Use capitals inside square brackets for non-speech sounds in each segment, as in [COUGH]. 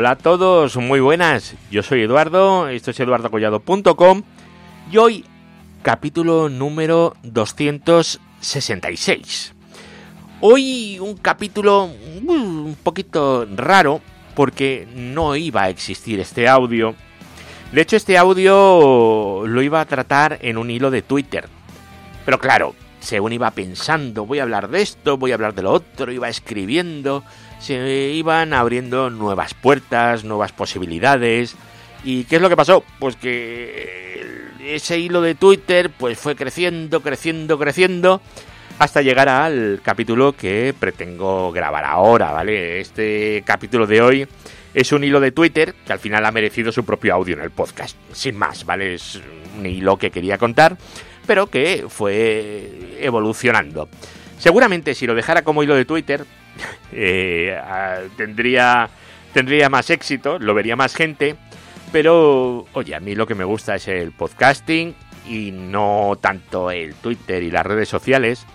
Hola a todos, muy buenas. Yo soy Eduardo, esto es eduardocollado.com y hoy capítulo número 266. Hoy un capítulo un poquito raro porque no iba a existir este audio. De hecho, este audio lo iba a tratar en un hilo de Twitter. Pero claro, según iba pensando, voy a hablar de esto, voy a hablar de lo otro, iba escribiendo, se iban abriendo nuevas puertas, nuevas posibilidades. ¿Y qué es lo que pasó? Pues que ese hilo de Twitter pues fue creciendo, creciendo, creciendo hasta llegar al capítulo que pretendo grabar ahora, ¿vale? Este capítulo de hoy es un hilo de Twitter que al final ha merecido su propio audio en el podcast, sin más, ¿vale? Es un hilo que quería contar, pero que fue evolucionando. Seguramente si lo dejara como hilo de Twitter, [LAUGHS] eh, tendría, tendría más éxito, lo vería más gente, pero oye, a mí lo que me gusta es el podcasting y no tanto el Twitter y las redes sociales.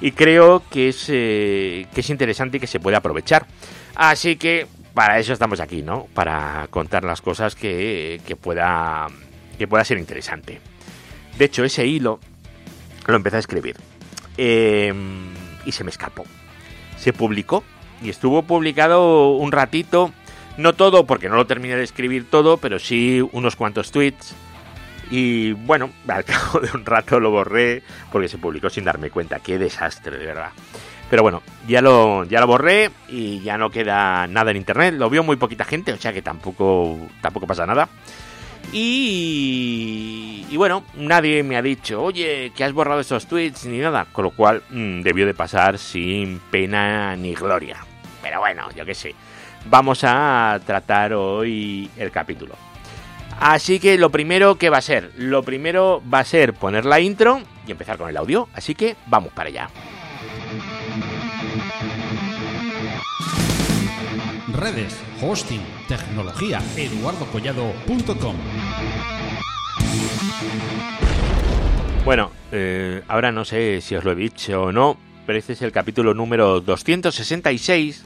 Y creo que es, eh, que es interesante y que se puede aprovechar. Así que para eso estamos aquí, ¿no? Para contar las cosas que, que, pueda, que pueda ser interesante. De hecho, ese hilo lo empecé a escribir. Eh, y se me escapó. Se publicó y estuvo publicado un ratito. No todo, porque no lo terminé de escribir todo, pero sí unos cuantos tweets. Y bueno, [LAUGHS] al cabo de un rato lo borré porque se publicó sin darme cuenta. Qué desastre, de verdad. Pero bueno, ya lo, ya lo borré y ya no queda nada en internet. Lo vio muy poquita gente, o sea que tampoco, tampoco pasa nada. Y, y, bueno, nadie me ha dicho, oye, que has borrado esos tweets ni nada, con lo cual mmm, debió de pasar sin pena ni gloria. Pero bueno, yo qué sé. Vamos a tratar hoy el capítulo. Así que lo primero que va a ser, lo primero va a ser poner la intro y empezar con el audio. Así que vamos para allá. Redes, hosting, tecnología, eduardocollado.com. Bueno, eh, ahora no sé si os lo he dicho o no, pero este es el capítulo número 266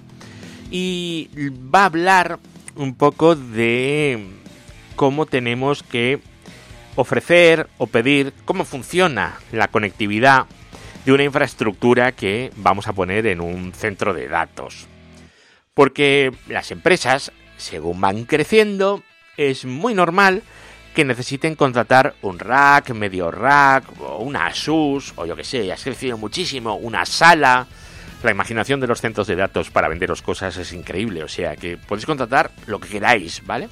y va a hablar un poco de cómo tenemos que ofrecer o pedir cómo funciona la conectividad de una infraestructura que vamos a poner en un centro de datos. Porque las empresas, según van creciendo, es muy normal que necesiten contratar un rack, medio rack, o una Asus, o yo que sé, has crecido muchísimo, una sala. La imaginación de los centros de datos para venderos cosas es increíble, o sea que podéis contratar lo que queráis, ¿vale?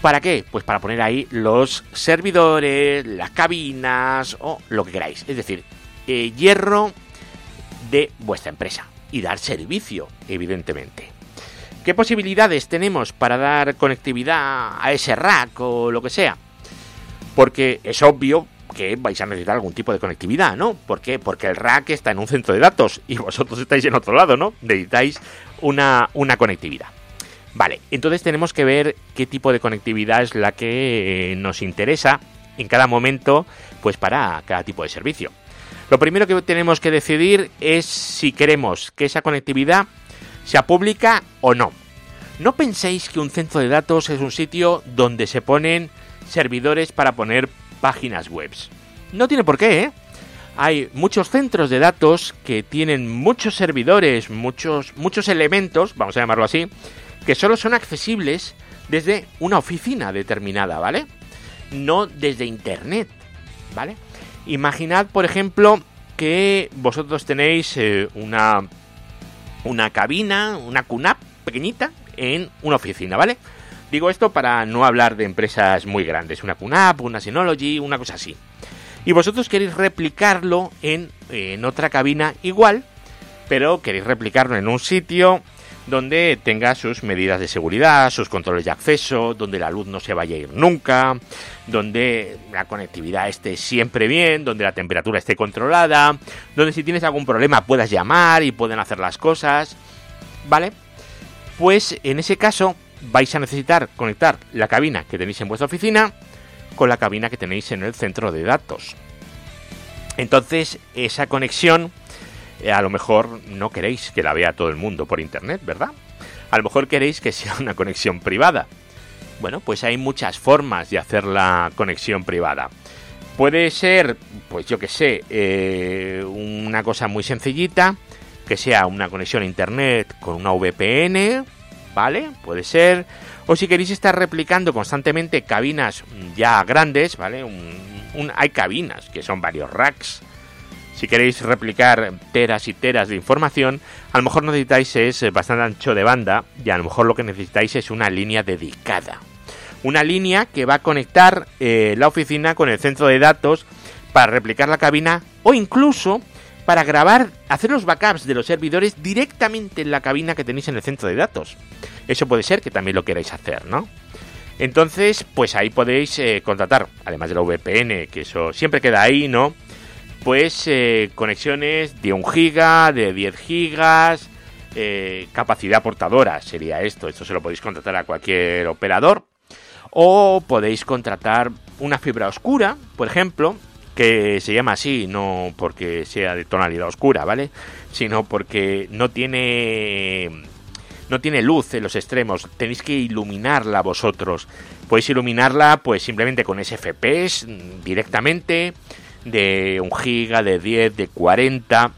¿Para qué? Pues para poner ahí los servidores, las cabinas o lo que queráis. Es decir, eh, hierro de vuestra empresa y dar servicio, evidentemente. ¿Qué posibilidades tenemos para dar conectividad a ese rack o lo que sea? Porque es obvio que vais a necesitar algún tipo de conectividad, ¿no? ¿Por qué? Porque el rack está en un centro de datos y vosotros estáis en otro lado, ¿no? Necesitáis una, una conectividad. Vale, entonces tenemos que ver qué tipo de conectividad es la que nos interesa en cada momento, pues para cada tipo de servicio. Lo primero que tenemos que decidir es si queremos que esa conectividad sea pública o no. No penséis que un centro de datos es un sitio donde se ponen servidores para poner páginas web. No tiene por qué, ¿eh? Hay muchos centros de datos que tienen muchos servidores, muchos, muchos elementos, vamos a llamarlo así, que solo son accesibles desde una oficina determinada, ¿vale? No desde internet, ¿vale? Imaginad, por ejemplo, que vosotros tenéis eh, una, una cabina, una QNAP pequeñita en una oficina, ¿vale? Digo esto para no hablar de empresas muy grandes, una QNAP, una Synology, una cosa así. Y vosotros queréis replicarlo en, en otra cabina igual, pero queréis replicarlo en un sitio donde tenga sus medidas de seguridad, sus controles de acceso, donde la luz no se vaya a ir nunca, donde la conectividad esté siempre bien, donde la temperatura esté controlada, donde si tienes algún problema puedas llamar y pueden hacer las cosas, ¿vale? Pues en ese caso vais a necesitar conectar la cabina que tenéis en vuestra oficina con la cabina que tenéis en el centro de datos. Entonces, esa conexión a lo mejor no queréis que la vea todo el mundo por internet, ¿verdad? A lo mejor queréis que sea una conexión privada. Bueno, pues hay muchas formas de hacer la conexión privada. Puede ser, pues yo que sé, eh, una cosa muy sencillita, que sea una conexión a internet con una VPN, ¿vale? Puede ser. O si queréis estar replicando constantemente cabinas ya grandes, ¿vale? hay cabinas que son varios racks. Si queréis replicar teras y teras de información, a lo mejor necesitáis es bastante ancho de banda y a lo mejor lo que necesitáis es una línea dedicada. Una línea que va a conectar eh, la oficina con el centro de datos para replicar la cabina o incluso para grabar, hacer los backups de los servidores directamente en la cabina que tenéis en el centro de datos. Eso puede ser que también lo queráis hacer, ¿no? Entonces, pues ahí podéis eh, contratar, además de la VPN, que eso siempre queda ahí, ¿no? Pues eh, conexiones de 1 giga, de 10 gigas, eh, capacidad portadora sería esto. Esto se lo podéis contratar a cualquier operador. O podéis contratar una fibra oscura, por ejemplo, que se llama así, no porque sea de tonalidad oscura, ¿vale? Sino porque no tiene no tiene luz en los extremos, tenéis que iluminarla vosotros. Podéis iluminarla pues simplemente con SFPs mm, directamente de 1 giga, de 10, de 40.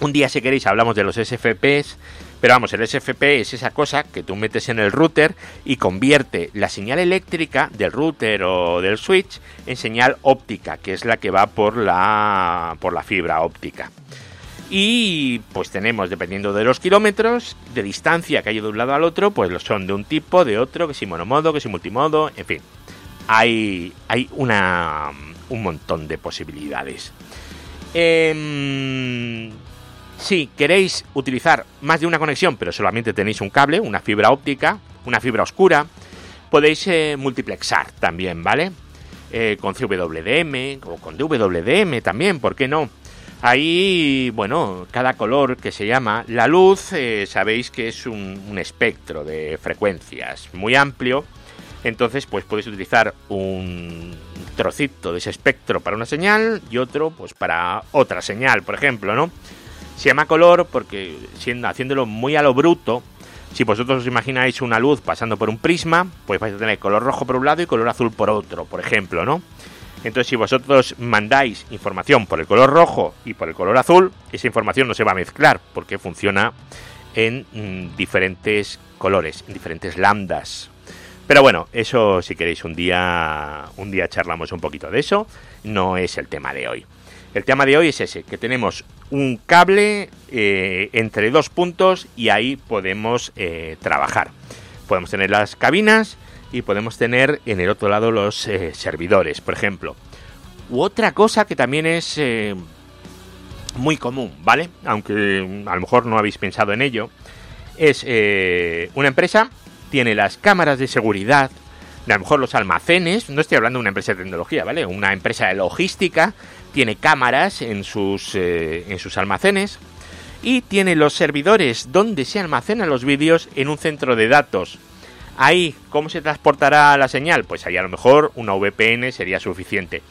Un día si queréis hablamos de los SFPs, pero vamos, el SFP es esa cosa que tú metes en el router y convierte la señal eléctrica del router o del switch en señal óptica, que es la que va por la por la fibra óptica. Y pues tenemos, dependiendo de los kilómetros de distancia que hay de un lado al otro, pues son de un tipo, de otro, que si monomodo, que si multimodo, en fin. Hay, hay una, un montón de posibilidades. Eh, si queréis utilizar más de una conexión, pero solamente tenéis un cable, una fibra óptica, una fibra oscura, podéis eh, multiplexar también, ¿vale? Eh, con CWDM o con DWDM también, ¿por qué no? Ahí, bueno, cada color que se llama la luz, eh, sabéis que es un, espectro de frecuencias muy amplio. Entonces, pues podéis utilizar un trocito de ese espectro para una señal y otro, pues para otra señal, por ejemplo, ¿no? Se llama color porque, siendo, haciéndolo muy a lo bruto, si vosotros os imagináis una luz pasando por un prisma, pues vais a tener color rojo por un lado y color azul por otro, por ejemplo, ¿no? Entonces, si vosotros mandáis información por el color rojo y por el color azul, esa información no se va a mezclar porque funciona en mm, diferentes colores, en diferentes lambdas. Pero bueno, eso si queréis un día un día charlamos un poquito de eso, no es el tema de hoy. El tema de hoy es ese, que tenemos un cable eh, entre dos puntos y ahí podemos eh, trabajar. Podemos tener las cabinas y podemos tener en el otro lado los eh, servidores, por ejemplo. U otra cosa que también es muy común, ¿vale? Aunque a lo mejor no habéis pensado en ello, es una empresa tiene las cámaras de seguridad, a lo mejor los almacenes, no estoy hablando de una empresa de tecnología, ¿vale? Una empresa de logística tiene cámaras en sus, en sus almacenes y tiene los servidores donde se almacenan los vídeos en un centro de datos Ahí, ¿cómo se transportará la señal? Pues ahí a lo mejor una VPN sería suficiente.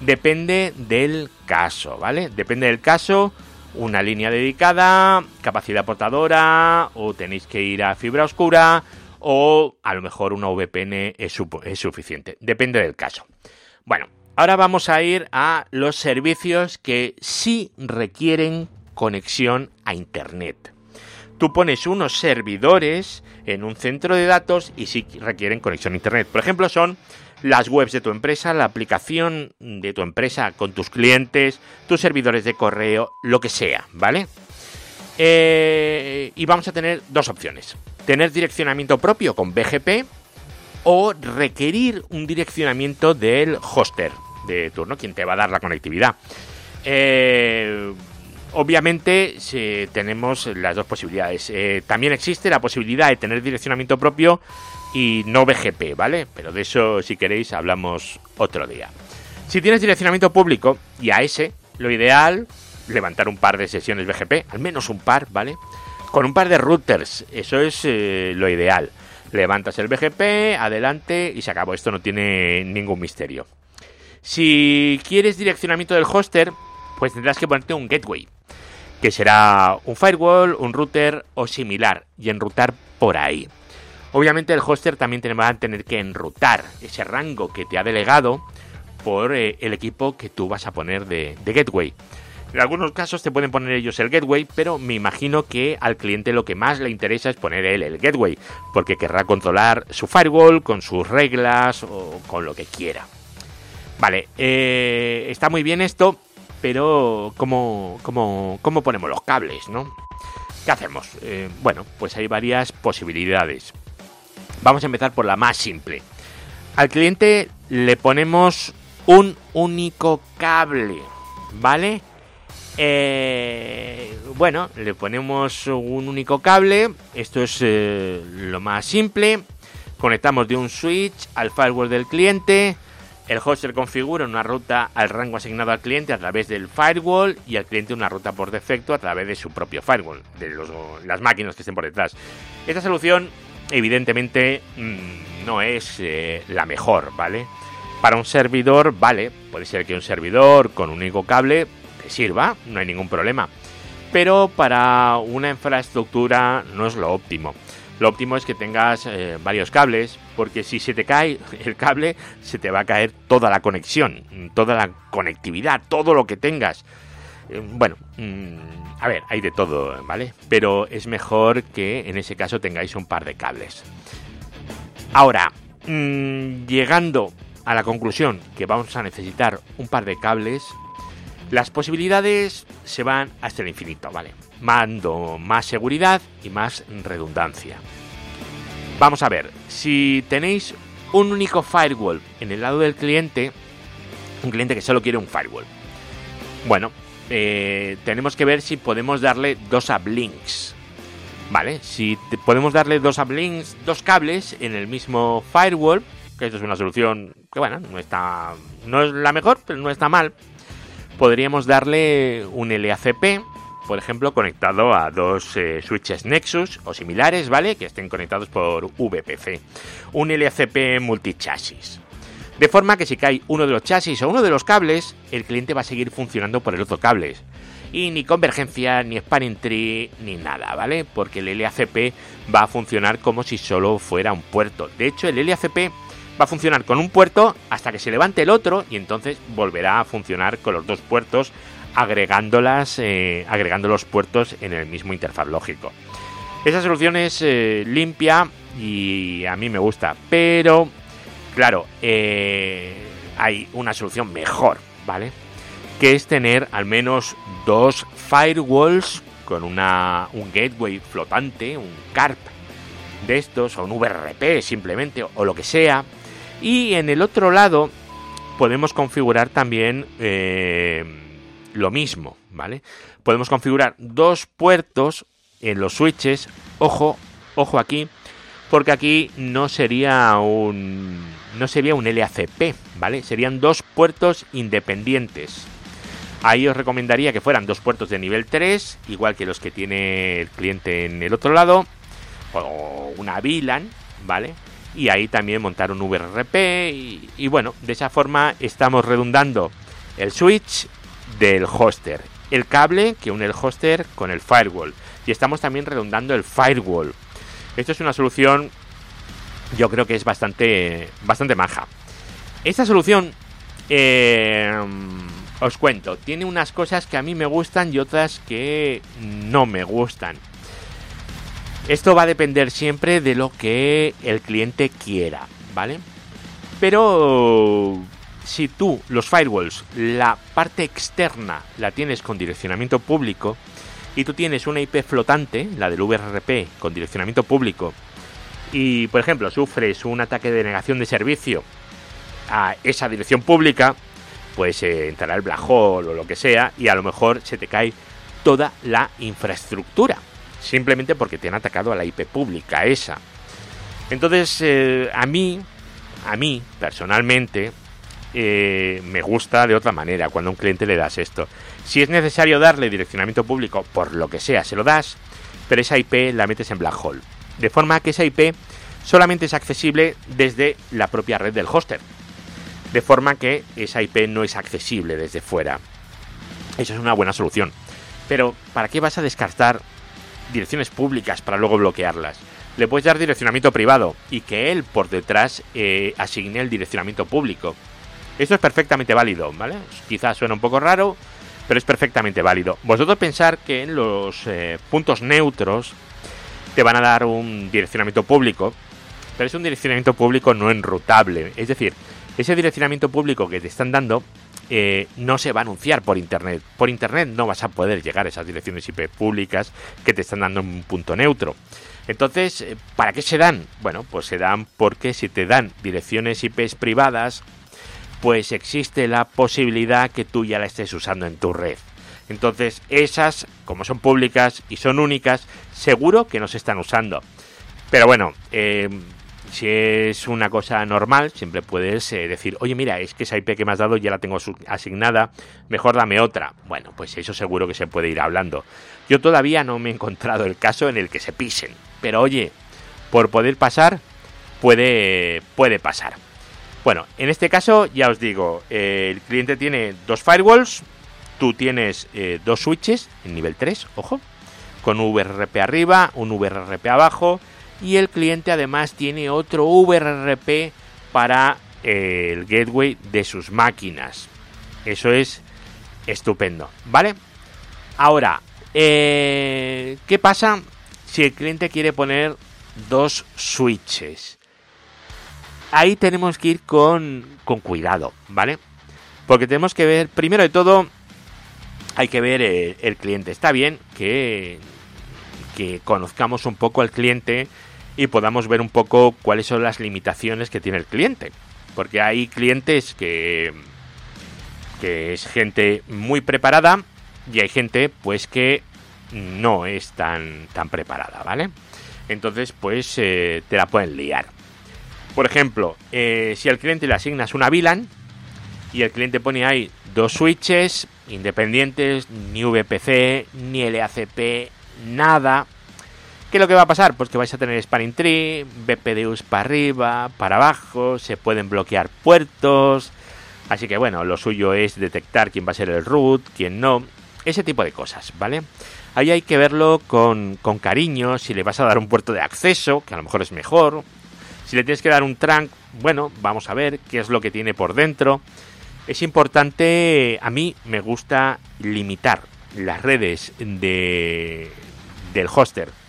Depende del caso, ¿vale? Depende del caso, una línea dedicada, capacidad portadora, o tenéis que ir a fibra oscura, o a lo mejor una VPN es, es suficiente. Depende del caso. Bueno, ahora vamos a ir a los servicios que sí requieren conexión a Internet tú pones unos servidores en un centro de datos y sí requieren conexión a Internet. Por ejemplo, son las webs de tu empresa, la aplicación de tu empresa con tus clientes, tus servidores de correo, lo que sea, ¿vale? Eh, y vamos a tener dos opciones. Tener direccionamiento propio con BGP o requerir un direccionamiento del hoster de turno, quien te va a dar la conectividad. Eh, Obviamente tenemos las dos posibilidades. Eh, también existe la posibilidad de tener direccionamiento propio y no BGP, ¿vale? Pero de eso, si queréis, hablamos otro día. Si tienes direccionamiento público y a ese, lo ideal, levantar un par de sesiones BGP, al menos un par, ¿vale? Con un par de routers, eso es eh, lo ideal. Levantas el BGP, adelante y se acabó. Esto no tiene ningún misterio. Si quieres direccionamiento del hoster, pues tendrás que ponerte un gateway. que será un firewall, un router o similar, y enrutar por ahí. Obviamente el hoster también va a tener que enrutar ese rango que te ha delegado por eh, el equipo que tú vas a poner de, gateway. En algunos casos te pueden poner ellos el gateway, pero me imagino que al cliente lo que más le interesa es poner él el gateway, porque querrá controlar su firewall con sus reglas o con lo que quiera. Vale, eh, está muy bien esto, pero ¿cómo, cómo, cómo ponemos los cables, no? ¿Qué hacemos? Eh, bueno, pues hay varias posibilidades. Vamos a empezar por la más simple. Al cliente le ponemos un único cable, ¿vale? Eh, bueno, le ponemos un único cable. Esto es eh, lo más simple. Conectamos de un switch al firewall del cliente. El hoster configura una ruta al rango asignado al cliente a través del firewall y al cliente una ruta por defecto a través de su propio firewall, de las máquinas que estén por detrás. Esta solución, evidentemente, mm, no es eh, la mejor, ¿vale? Para un servidor, vale, puede ser que un servidor con un único cable sirva, no hay ningún problema. Pero para una infraestructura no es lo óptimo. Lo óptimo es que tengas eh, varios cables, porque si se te cae [LAUGHS] el cable, se te va a caer toda la conexión, toda la conectividad, todo lo que tengas. Eh, bueno, mm, a ver, hay de todo, ¿vale? Pero es mejor que en ese caso tengáis un par de cables. Ahora, mm, llegando a la conclusión que vamos a necesitar un par de cables, las posibilidades se van hasta el infinito, ¿vale? Mando más seguridad y más redundancia. Vamos a ver, si tenéis un único firewall en el lado del cliente, un cliente que solo quiere un firewall, bueno, eh, tenemos que ver si podemos darle dos uplinks. ¿Vale? Si podemos darle dos uplinks, dos cables en el mismo firewall, que esto es una solución que bueno, no está no es la mejor, pero no está mal. Podríamos darle un LACP, por ejemplo, conectado a dos eh, switches Nexus o similares, ¿vale? Que estén conectados por VPC. Un LACP multichasis. De forma que si cae uno de los chasis o uno de los cables, el cliente va a seguir funcionando por el otro cable. Y ni convergencia, ni spanning tree, ni nada, ¿vale? Porque el LACP va a funcionar como si solo fuera un puerto. De hecho, el LACP va a funcionar con un puerto hasta que se levante el otro y entonces volverá a funcionar con los dos puertos agregándolas, eh, agregando los puertos en el mismo interfaz lógico. Esa solución es eh, limpia y a mí me gusta, pero claro, eh, hay una solución mejor, ¿vale? Que es tener al menos dos firewalls con una, un gateway flotante, un CARP de estos, o un VRP simplemente, o lo que sea, y en el otro lado podemos configurar también eh, lo mismo, ¿vale? Podemos configurar dos puertos en los switches. Ojo, ojo aquí, porque aquí no sería un no sería un LACP, ¿vale? Serían dos puertos independientes. Ahí os recomendaría que fueran dos puertos de nivel 3, igual que los que tiene el cliente en el otro lado, o una VLAN, ¿vale? Y ahí también montar un VRP y, bueno, de esa forma estamos redundando el switch del hoster, el cable que une el hoster con el firewall y estamos también redundando el firewall. Esto es una solución yo creo que es bastante bastante maja. Esta solución eh, os cuento, tiene unas cosas que a mí me gustan y otras que no me gustan. Esto va a depender siempre de lo que el cliente quiera, ¿vale? Pero si tú, los firewalls, la parte externa la tienes con direccionamiento público y tú tienes una IP flotante, la del VRP, con direccionamiento público, y por ejemplo sufres un ataque de negación de servicio a esa dirección pública, pues eh, entrará el black hole o lo que sea y a lo mejor se te cae toda la infraestructura simplemente porque te han atacado a la IP pública esa. Entonces, eh, a mí, a mí, personalmente, eh, me gusta de otra manera cuando a un cliente le das esto. Si es necesario darle direccionamiento público, por lo que sea, se lo das, pero esa IP la metes en black hole. De forma que esa IP solamente es accesible desde la propia red del hoster. De forma que esa IP no es accesible desde fuera. Esa es una buena solución. Pero ¿para qué vas a descartar direcciones públicas para luego bloquearlas? Le puedes dar direccionamiento privado y que él por detrás eh, asigne el direccionamiento público. Esto es perfectamente válido, ¿vale? Quizás suena un poco raro, pero es perfectamente válido. Vosotros pensar que en los eh, puntos neutros te van a dar un direccionamiento público, pero es un direccionamiento público no enrutable. Es decir, ese direccionamiento público que te están dando eh, no se va a anunciar por internet. Por internet no vas a poder llegar a esas direcciones IP públicas que te están dando un punto neutro. Entonces, eh, ¿para qué se dan? Bueno, pues se dan porque si te dan direcciones IP privadas, pues existe la posibilidad que tú ya la estés usando en tu red. Entonces, esas, como son públicas y son únicas, seguro que no se están usando. Pero bueno, eh, si es una cosa normal, siempre puedes eh, decir, oye, mira, es que esa IP que me has dado ya la tengo asignada, mejor dame otra. Bueno, pues eso seguro que se puede ir hablando. Yo todavía no me he encontrado el caso en el que se pisen, pero oye, por poder pasar, puede, puede pasar. Bueno, en este caso ya os digo, eh, el cliente tiene dos firewalls, tú tienes eh, dos switches en nivel 3, ojo, con VRRP arriba, un VRRP abajo y el cliente además tiene otro VRRP para eh, el gateway de sus máquinas. Eso es estupendo, ¿vale? Ahora, eh, ¿qué pasa si el cliente quiere poner dos switches? Ahí tenemos que ir con, con cuidado, ¿vale? Porque tenemos que ver, primero de todo, hay que ver el, el cliente. Está bien que, que conozcamos un poco al cliente y podamos ver un poco cuáles son las limitaciones que tiene el cliente. Porque hay clientes que, que es gente muy preparada y hay gente pues que no es tan, tan preparada, ¿vale? Entonces pues eh, te la pueden liar. Por ejemplo, eh, si al cliente le asignas una VLAN y el cliente pone ahí dos switches independientes, ni VPC, ni LACP, nada, ¿Qué es lo que va a pasar? Pues que vais a tener spanning tree, BPDUs para arriba, para abajo, se pueden bloquear puertos. Así que bueno, lo suyo es detectar quién va a ser el root, quién no. Ese tipo de cosas, ¿vale? Ahí hay que verlo con, con cariño, si le vas a dar un puerto de acceso, que a lo mejor es mejor. Si le tienes que dar un trunk, bueno, vamos a ver qué es lo que tiene por dentro. Es importante, a mí me gusta limitar las redes de, del hoster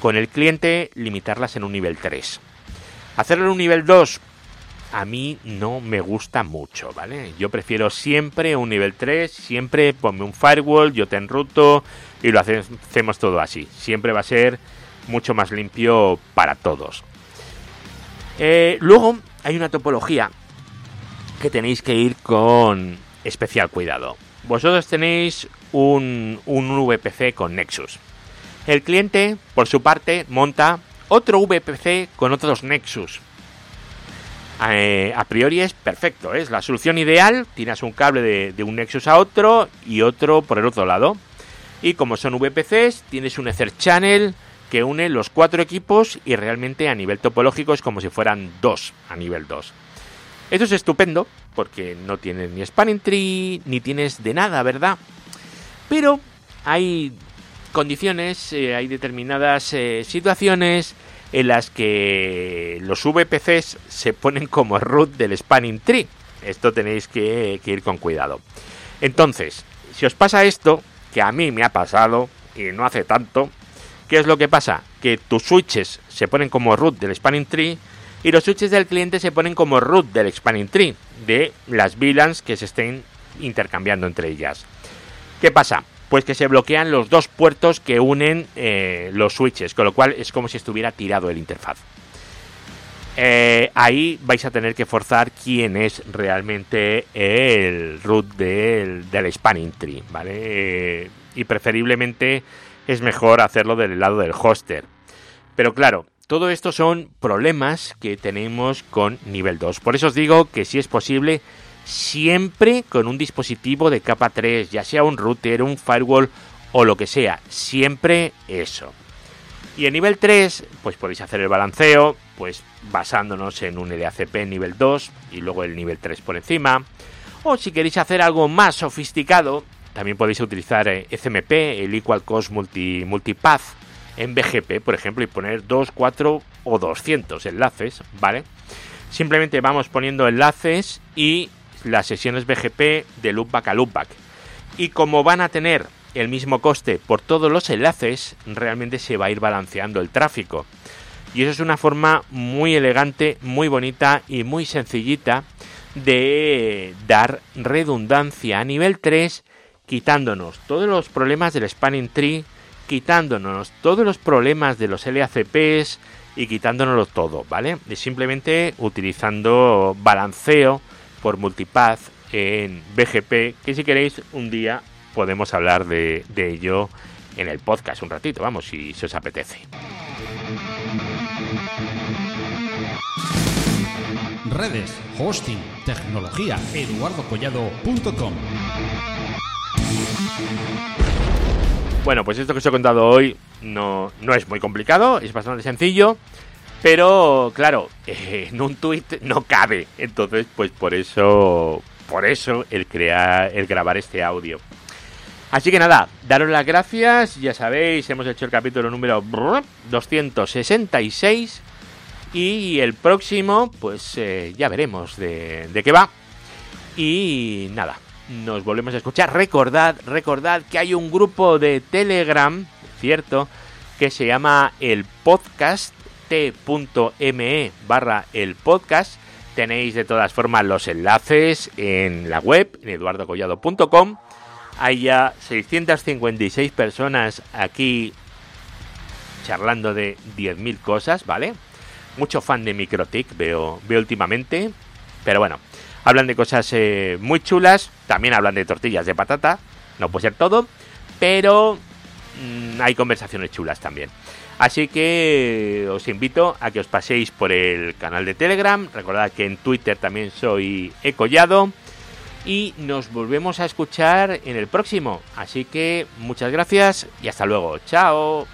con el cliente limitarlas en un nivel 3. Hacerlo en un nivel 2 a mí no me gusta mucho, ¿vale? Yo prefiero siempre un nivel 3, siempre ponme un firewall, yo te enruto y lo hacemos todo así. Siempre va a ser mucho más limpio para todos. Eh, luego hay una topología que tenéis que ir con especial cuidado. Vosotros tenéis un, un VPC con Nexus. El cliente, por su parte, monta otro VPC con otros Nexus. Eh, a priori es perfecto, es la solución ideal. Tienes un cable de, un Nexus a otro y otro por el otro lado. Y como son VPCs, tienes un Ether Channel que une los cuatro equipos y realmente a nivel topológico es como si fueran dos a nivel 2. Esto es estupendo porque no tienes ni spanning tree ni tienes de nada, ¿verdad? Pero hay condiciones, eh, hay determinadas eh, situaciones en las que los VPCs se ponen como root del spanning tree. Esto tenéis que, ir con cuidado. Entonces, si os pasa esto, que a mí me ha pasado y no hace tanto, ¿qué es lo que pasa? Que tus switches se ponen como root del spanning tree y los switches del cliente se ponen como root del spanning tree de las VLANs que se estén intercambiando entre ellas. ¿Qué pasa? Pues que se bloquean los dos puertos que unen eh, los switches, con lo cual es como si estuviera tirado el interfaz. Eh, ahí vais a tener que forzar quién es realmente el root del, del spanning tree, ¿vale? Eh, y preferiblemente es mejor hacerlo del lado del hoster. Pero claro, todo esto son problemas que tenemos con nivel 2. Por eso os digo que si es posible, siempre con un dispositivo de capa 3, ya sea un router, un firewall o lo que sea, siempre eso. Y en nivel 3, pues podéis hacer el balanceo, pues basándonos en un LACP nivel 2 y luego el nivel 3 por encima. O si queréis hacer algo más sofisticado, también podéis utilizar ECMP, eh, el Equal Cost Multi, Multipath, en BGP, por ejemplo, y poner 2, 4 o 200 enlaces, ¿vale? Simplemente vamos poniendo enlaces y las sesiones BGP de loopback a loopback. Y como van a tener el mismo coste por todos los enlaces, realmente se va a ir balanceando el tráfico. Y eso es una forma muy elegante, muy bonita y muy sencillita de dar redundancia a nivel 3, quitándonos todos los problemas del spanning tree, quitándonos todos los problemas de los LACPs y quitándonos todo, ¿vale? Simplemente utilizando balanceo por multipath en BGP, que si queréis un día podemos hablar de, de ello en el podcast un ratito, vamos, si, si os apetece. Redes, hosting, tecnología, eduardocollado.com. Bueno, pues esto que os he contado hoy no, no es muy complicado, es bastante sencillo, pero claro, [LAUGHS] en un tweet no cabe. Entonces, pues por eso, por eso el crear, el grabar este audio. Así que nada, daros las gracias, ya sabéis, hemos hecho el capítulo número 266 y el próximo, pues eh, ya veremos de, de qué va. Y nada, nos volvemos a escuchar. Recordad, recordad que hay un grupo de Telegram, cierto, que se llama el podcast t.me barra el podcast. Tenéis de todas formas los enlaces en la web, en eduardocollado.com. Hay ya 656 personas aquí charlando de 10.000 cosas, ¿vale? Mucho fan de Microtik veo, veo últimamente. Pero bueno, hablan de cosas eh, muy chulas. También hablan de tortillas de patata. No puede ser todo. Pero mmm, hay conversaciones chulas también. Así que os invito a que os paséis por el canal de Telegram. Recordad que en Twitter también soy Ecollado y nos volvemos a escuchar en el próximo. Así que muchas gracias y hasta luego. Chao.